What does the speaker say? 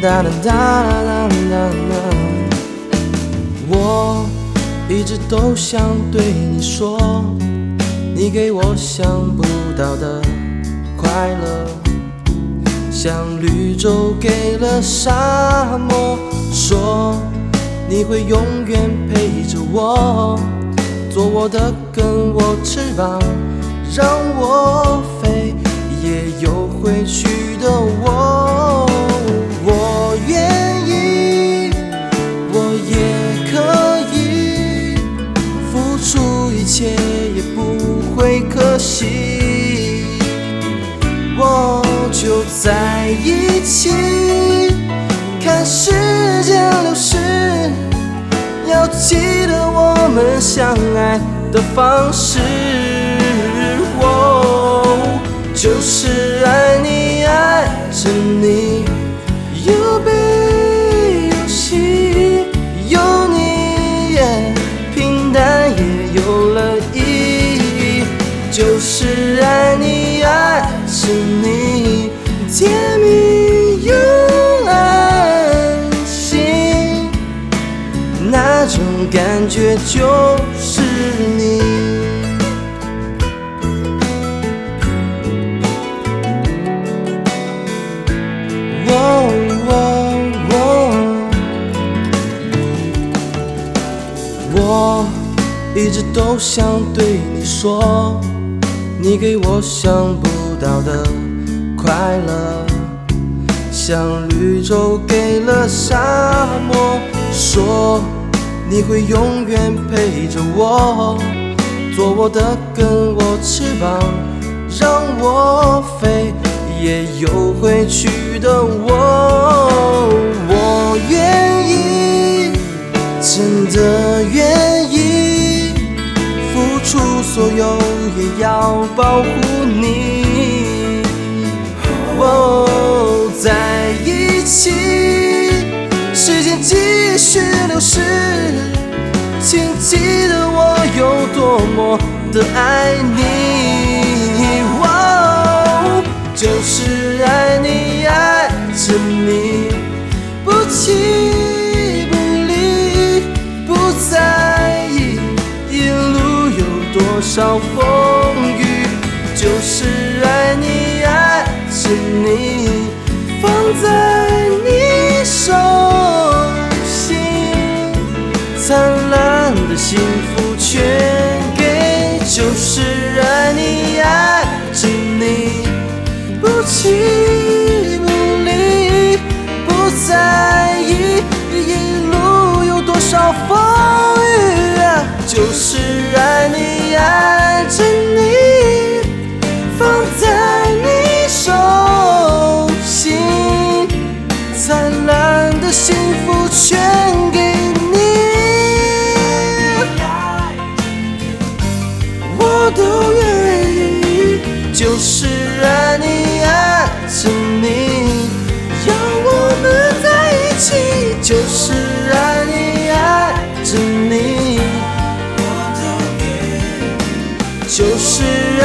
哒哒哒哒哒哒。我一直都想对你说，你给我想不到的快乐，像绿洲给了沙漠，说你会永远陪着我，做我的根，我翅膀，让我飞，也有回去一起，看时间流逝，要记得我们相爱的方式。我就是爱你，爱着你，有悲有喜，有你，平淡也有了意义。就是爱你，爱着你，种感觉就是你。哦哦哦我一直都想对你说，你给我想不到的快乐，像绿洲给了沙漠，说你会永远陪着我，做我的根，我翅膀，让我飞，也有回去的我。我愿意，真的愿意，付出所有，也要保护你。哦，在一起，时间继续流逝，请记得我有多么的爱你。哦，就是爱你，爱着你，不弃不离，不在意一路有多少风雨，就是爱你，爱着你，放在你手心，灿烂的幸福全给，就是爱你，爱着你，不弃不离，不在意一路有多少风都愿意，就是爱你，爱着你，要我们在一起，就是爱你，爱着你，我都愿意就是爱